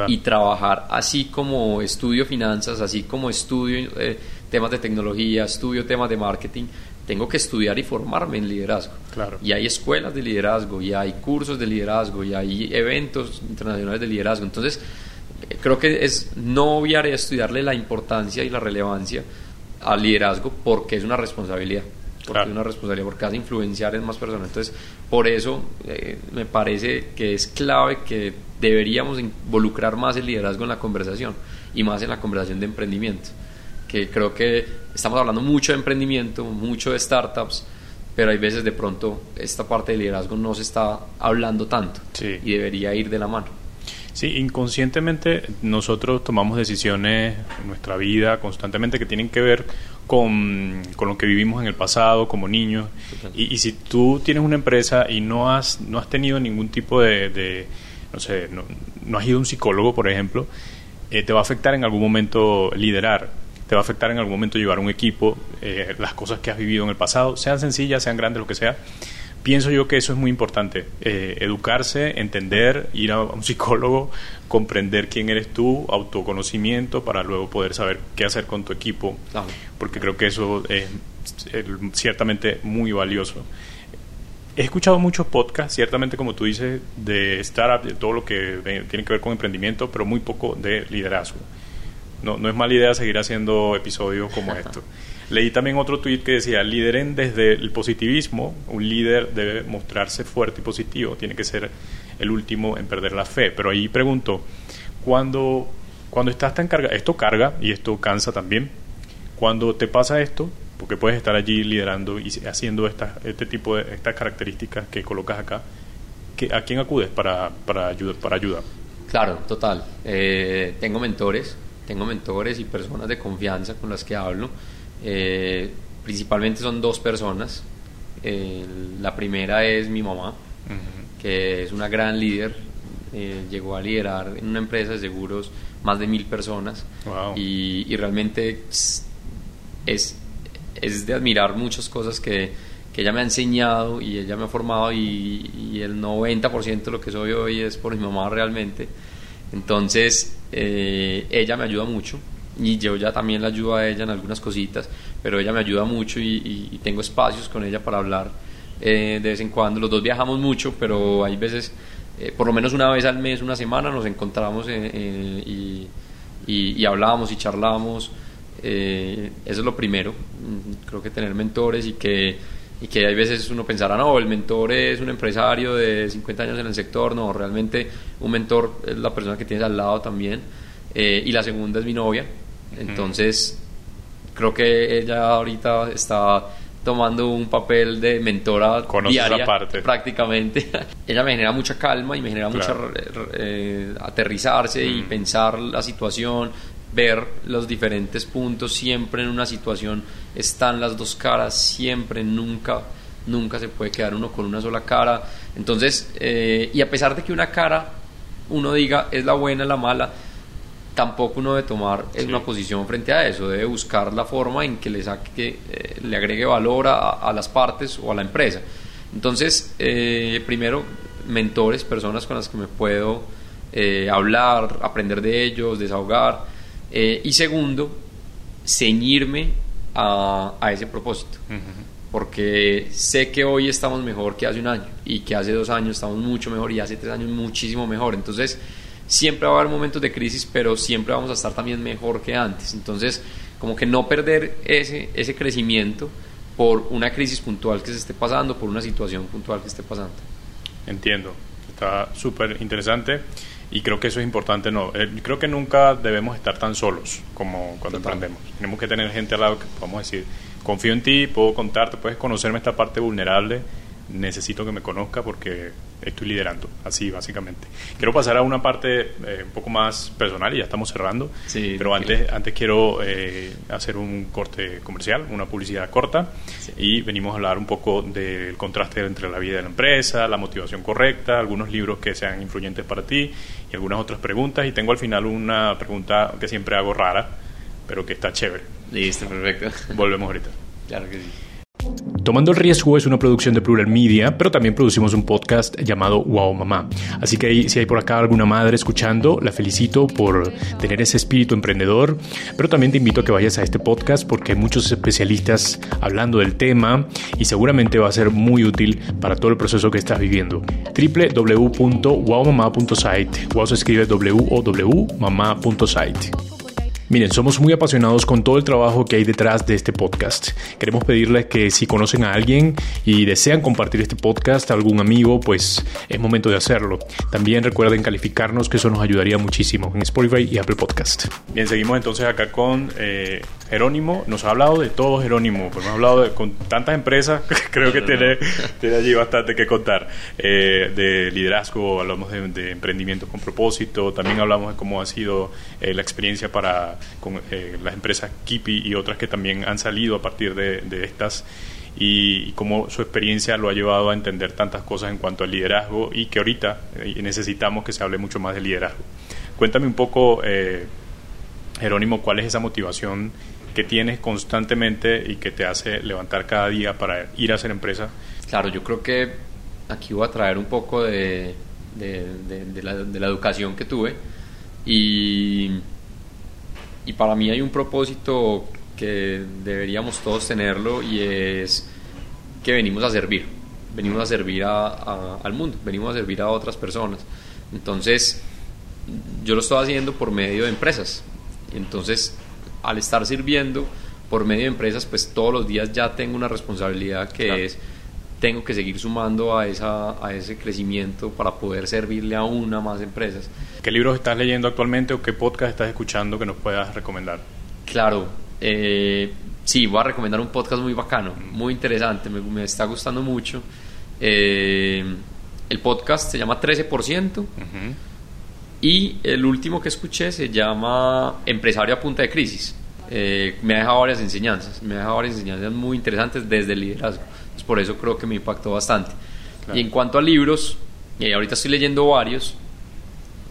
y trabajar así como estudio finanzas, así como estudio eh, temas de tecnología, estudio temas de marketing, tengo que estudiar y formarme en liderazgo. Claro. Y hay escuelas de liderazgo, y hay cursos de liderazgo, y hay eventos internacionales de liderazgo. Entonces, eh, creo que es no obviar estudiarle la importancia y la relevancia al liderazgo porque es una responsabilidad porque es una responsabilidad, porque hace influenciar en más personas. Entonces, por eso eh, me parece que es clave que deberíamos involucrar más el liderazgo en la conversación y más en la conversación de emprendimiento. Que creo que estamos hablando mucho de emprendimiento, mucho de startups, pero hay veces de pronto esta parte del liderazgo no se está hablando tanto y debería ir de la mano. Sí, inconscientemente nosotros tomamos decisiones en nuestra vida constantemente que tienen que ver con, lo que vivimos en el pasado como niños. Y, si tú tienes una empresa y no has, no has tenido ningún tipo de, no sé, no, has ido a un psicólogo, por ejemplo, eh, te va a afectar en algún momento liderar, te va a afectar en algún momento llevar un equipo, eh, las cosas que has vivido en el pasado, sean sencillas, sean grandes, lo que sea pienso yo que eso es muy importante, eh, educarse, entender, ir a un psicólogo, comprender quién eres tú, autoconocimiento para luego poder saber qué hacer con tu equipo, porque creo que eso es, ciertamente muy valioso. He escuchado muchos podcasts, ciertamente como tú dices, de startup, de todo lo que tiene que ver con emprendimiento, pero muy poco de liderazgo. No, no es mala idea seguir haciendo episodios como estos. Leí también otro tuit que decía, lideren desde el positivismo, un líder debe mostrarse fuerte y positivo, tiene que ser el último en perder la fe. Pero ahí pregunto, cuando, cuando estás tan cargado, esto carga y esto cansa también, cuando te pasa esto, porque puedes estar allí liderando y haciendo esta, este tipo de estas características que colocas acá, ¿a quién acudes para, para? Claro, total. Eh, tengo mentores, tengo mentores y personas de confianza con las que hablo eh, principalmente son dos personas. la primera es mi mamá, que es una gran líder. Eh, llegó a liderar en una empresa de seguros más de mil personas y, realmente es, es de admirar muchas cosas que, que ella me ha enseñado y ella me ha formado y, y el 90% de lo que soy hoy es por mi mamá realmente. Entonces, eh, ella me ayuda mucho y yo ya también la ayudo a ella en algunas cositas, pero ella me ayuda mucho y, tengo espacios con ella para hablar eh, de vez en cuando. Los dos viajamos mucho, pero hay veces, eh, por lo menos una vez al mes, una semana, nos encontramos eh, y, y, hablábamos y charlábamos. eso es lo primero. Mm, creo que tener mentores y que, y que hay veces uno pensará, no, el mentor es un empresario de 50 años en el sector. No, realmente un mentor es la persona que tienes al lado también. y la segunda es mi novia, entonces, creo que ella ahorita está tomando un papel de mentora diaria, parte. prácticamente. ella me genera mucha calma y me genera mucha eh, aterrizarse y pensar la situación, ver los diferentes puntos. Siempre en una situación están las dos caras, siempre, nunca, nunca se puede quedar uno con una sola cara. Entonces, eh, y a pesar de que una cara uno diga es la buena, la mala, tampoco uno debe tomar una posición frente a eso, debe buscar la forma en que le, saque, eh, le agregue valor a, las partes o a la empresa. Entonces, eh, primero, mentores, personas con las que me puedo eh, hablar, aprender de ellos, desahogar. y segundo, ceñirme a, ese propósito. Porque sé que hoy estamos mejor que hace un año y que hace dos años estamos mucho mejor y hace tres años muchísimo mejor. Entonces, siempre va a haber momentos de crisis, pero siempre vamos a estar también mejor que antes. Entonces, como que no perder ese, ese crecimiento por una crisis puntual que se esté pasando, por una situación puntual que esté pasando. Entiendo, está súper interesante y creo que eso es importante. No, eh, creo que nunca debemos estar tan solos como cuando emprendemos. Tenemos que tener gente al lado que podamos decir, confío en ti, puedo contarte, puedes conocerme esta parte vulnerable necesito que me conozca porque estoy liderando, así básicamente. Quiero pasar a una parte eh, un poco más personal y ya estamos cerrando, pero antes, antes quiero eh, hacer un corte comercial, una publicidad corta y venimos a hablar un poco del contraste entre la vida de la empresa, la motivación correcta, algunos libros que sean influyentes para ti y algunas otras preguntas y tengo al final una pregunta que siempre hago rara, pero que está chévere. Listo, perfecto. Volvemos ahorita. Claro que sí. Tomando el Riesgo es una producción de Plural Media, pero también producimos un podcast llamado Wow Mamá. Así que si hay por acá alguna madre escuchando, la felicito por tener ese espíritu emprendedor, pero también te invito a que vayas a este podcast porque hay muchos especialistas hablando del tema y seguramente va a ser muy útil para todo el proceso que estás viviendo. www.wowmama.site. Wow se escribe w o mamá.site. Miren, somos muy apasionados con todo el trabajo que hay detrás de este podcast. Queremos pedirles que si conocen a alguien y desean compartir este podcast a algún amigo, pues es momento de hacerlo. También recuerden calificarnos, que eso nos ayudaría muchísimo en Spotify y Apple Podcast. Bien, seguimos entonces acá con eh, Jerónimo. Nos ha hablado de todo Jerónimo, pues hemos hablado de, con tantas empresas, creo que tiene, tiene, allí bastante que contar. Eh, de liderazgo, hablamos de, emprendimiento con propósito, también hablamos de cómo ha sido eh, la experiencia para con eh, las empresas Kipi y otras que también han salido a partir de, estas y, cómo su experiencia lo ha llevado a entender tantas cosas en cuanto al liderazgo y que ahorita eh, necesitamos que se hable mucho más de liderazgo. Cuéntame un poco, eh, Jerónimo, cuál es esa motivación que tienes constantemente y que te hace levantar cada día para ir a hacer empresa. Claro, yo creo que aquí voy a traer un poco de, de, la, de la educación que tuve y y para mí hay un propósito que deberíamos todos tenerlo y es que venimos a servir, venimos a servir al mundo, venimos a servir a otras personas. Entonces, yo lo estoy haciendo por medio de empresas. Entonces, al estar sirviendo por medio de empresas, pues todos los días ya tengo una responsabilidad que es tengo que seguir sumando a, esa, a ese crecimiento para poder servirle a una más empresas. ¿Qué libros estás leyendo actualmente o qué podcast estás escuchando que nos puedas recomendar? Claro, eh, sí, voy a recomendar un podcast muy bacano, muy interesante, me, está gustando mucho. Eh, el podcast se llama 13% y el último que escuché se llama Empresario a punta de crisis. Eh, me ha dejado varias enseñanzas, me ha dejado varias enseñanzas muy interesantes desde el liderazgo por eso creo que me impactó bastante. Y en cuanto a libros, y ahorita estoy leyendo varios,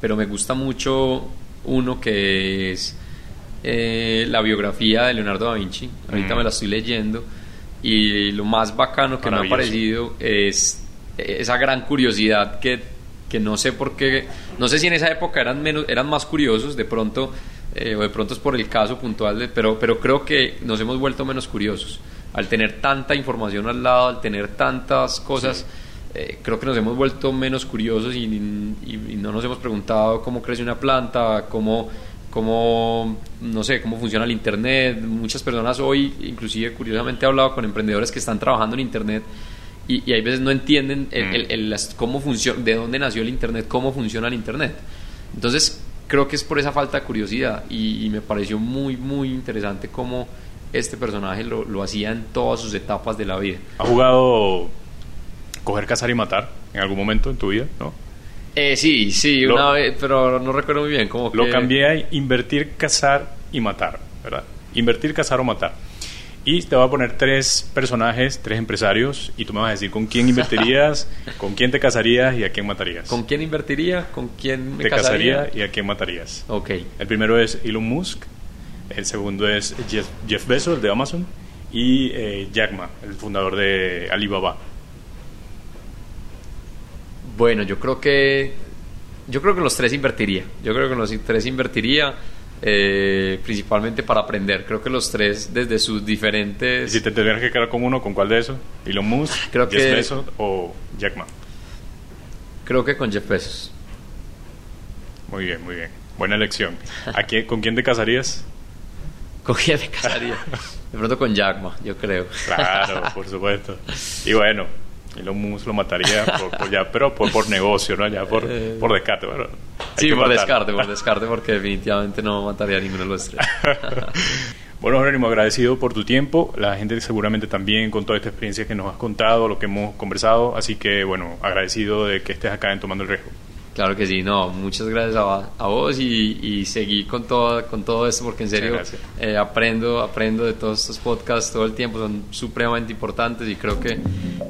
pero me gusta mucho uno que es eh, la biografía de Leonardo da Vinci. Ahorita mm. me la estoy leyendo y lo más bacano que me ha parecido es esa gran curiosidad que, que, no sé por qué, no sé si en esa época eran, menos, eran más curiosos, de pronto, eh, o de pronto es por el caso puntual, de, pero, pero creo que nos hemos vuelto menos curiosos al tener tanta información al lado, al tener tantas cosas, eh, creo que nos hemos vuelto menos curiosos y, no nos hemos preguntado cómo crece una planta, cómo, cómo, no sé, cómo funciona el Internet. Muchas personas hoy, inclusive curiosamente he hablado con emprendedores que están trabajando en Internet y, y hay veces no entienden el, mm. cómo funciona, de dónde nació el Internet, cómo funciona el Internet. Entonces, creo que es por esa falta de curiosidad y, y me pareció muy, muy interesante cómo este personaje lo, lo hacía en todas sus etapas de la vida. ¿Ha jugado coger, cazar y matar en algún momento en tu vida? ¿no? Eh, sí, sí, una vez, pero no recuerdo muy bien cómo. Lo cambié a invertir, cazar y matar, ¿verdad? Invertir, cazar o matar. Y te voy a poner tres personajes, tres empresarios, y tú me vas a decir con quién invertirías, con quién te casarías y a quién matarías. ¿Con quién invertiría? ¿Con quién me te casaría? casaría y a quién matarías. Ok. El primero es Elon Musk, el segundo es Jeff, Jeff Bezos de Amazon y eh, Jack Ma, el fundador de Alibaba. Bueno, yo creo que yo creo que los tres invertiría. Yo creo que los tres invertiría eh, principalmente para aprender. Creo que los tres desde sus Y diferentes si te tendrías que quedar con uno, ¿con cuál de esos? Elon Musk, Creo Jeff que- Bezos o Jack Ma. creo que con Jeff Bezos. Muy bien, muy bien. Buena elección. ¿A quién- ¿Con quién te casarías? ¿Con quién me casaría? De pronto con Jack Ma, yo creo. Claro, por supuesto. Y bueno, Elon Musk lo mataría por, por ya, pero por, por negocio, ¿no? Ya por, Eh. por descarte. Bueno, Sí, por descarte, por descarte, porque definitivamente no mataría a ninguno de los tres. Bueno, Jerónimo, agradecido por tu tiempo. La gente seguramente también con toda esta experiencia que nos has contado, lo que hemos conversado. Así que, bueno, agradecido de que estés acá en Tomando el Riesgo. Claro que sí, no, muchas gracias a, a vos y, y seguí con todo, con todo esto porque en serio eh, aprendo, aprendo de todos estos podcasts todo el tiempo, son supremamente importantes y creo que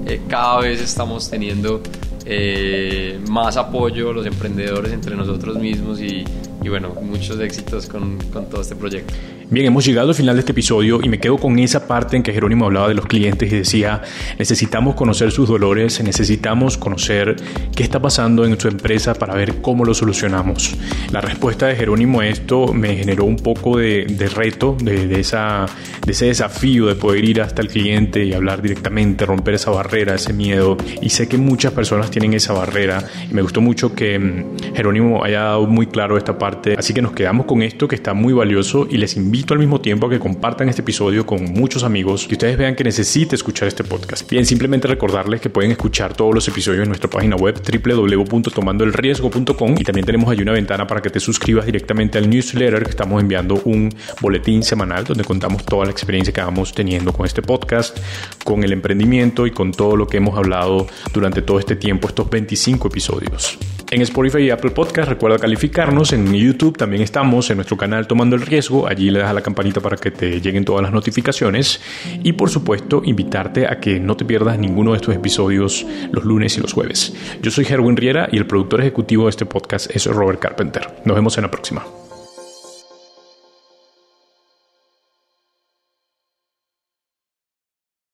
eh, cada vez estamos teniendo eh, más apoyo los emprendedores entre nosotros mismos y, y bueno, muchos éxitos con, con todo este proyecto. Bien, hemos llegado al final de este episodio y me quedo con esa parte en que Jerónimo hablaba de los clientes y decía, necesitamos conocer sus dolores, necesitamos conocer qué está pasando en su empresa para ver cómo lo solucionamos. La respuesta de Jerónimo a esto me generó un poco de, de reto, de, de esa, de ese desafío de poder ir hasta el cliente y hablar directamente, romper esa barrera, ese miedo. Y sé que muchas personas tienen esa barrera y me gustó mucho que mm, Jerónimo haya dado muy claro esta parte. Así que nos quedamos con esto que está muy valioso y les invito al mismo tiempo a que compartan este episodio con muchos amigos y ustedes vean que necesita escuchar este podcast. Bien, simplemente recordarles que pueden escuchar todos los episodios en nuestra página web www.tomandoelriesgo.com y también tenemos allí una ventana para que te suscribas directamente al newsletter que estamos enviando un boletín semanal donde contamos toda la experiencia que vamos teniendo con este podcast, con el emprendimiento y con todo lo que hemos hablado durante todo este tiempo, estos 25 episodios. En Spotify y Apple Podcast recuerda calificarnos, en YouTube también estamos en nuestro canal Tomando el Riesgo, allí le das a la campanita para que te lleguen todas las notificaciones y por supuesto invitarte a que no te pierdas ninguno de estos episodios los lunes y los jueves. Yo soy Herwin Riera y el productor ejecutivo de este podcast es Robert Carpenter. Nos vemos en la próxima.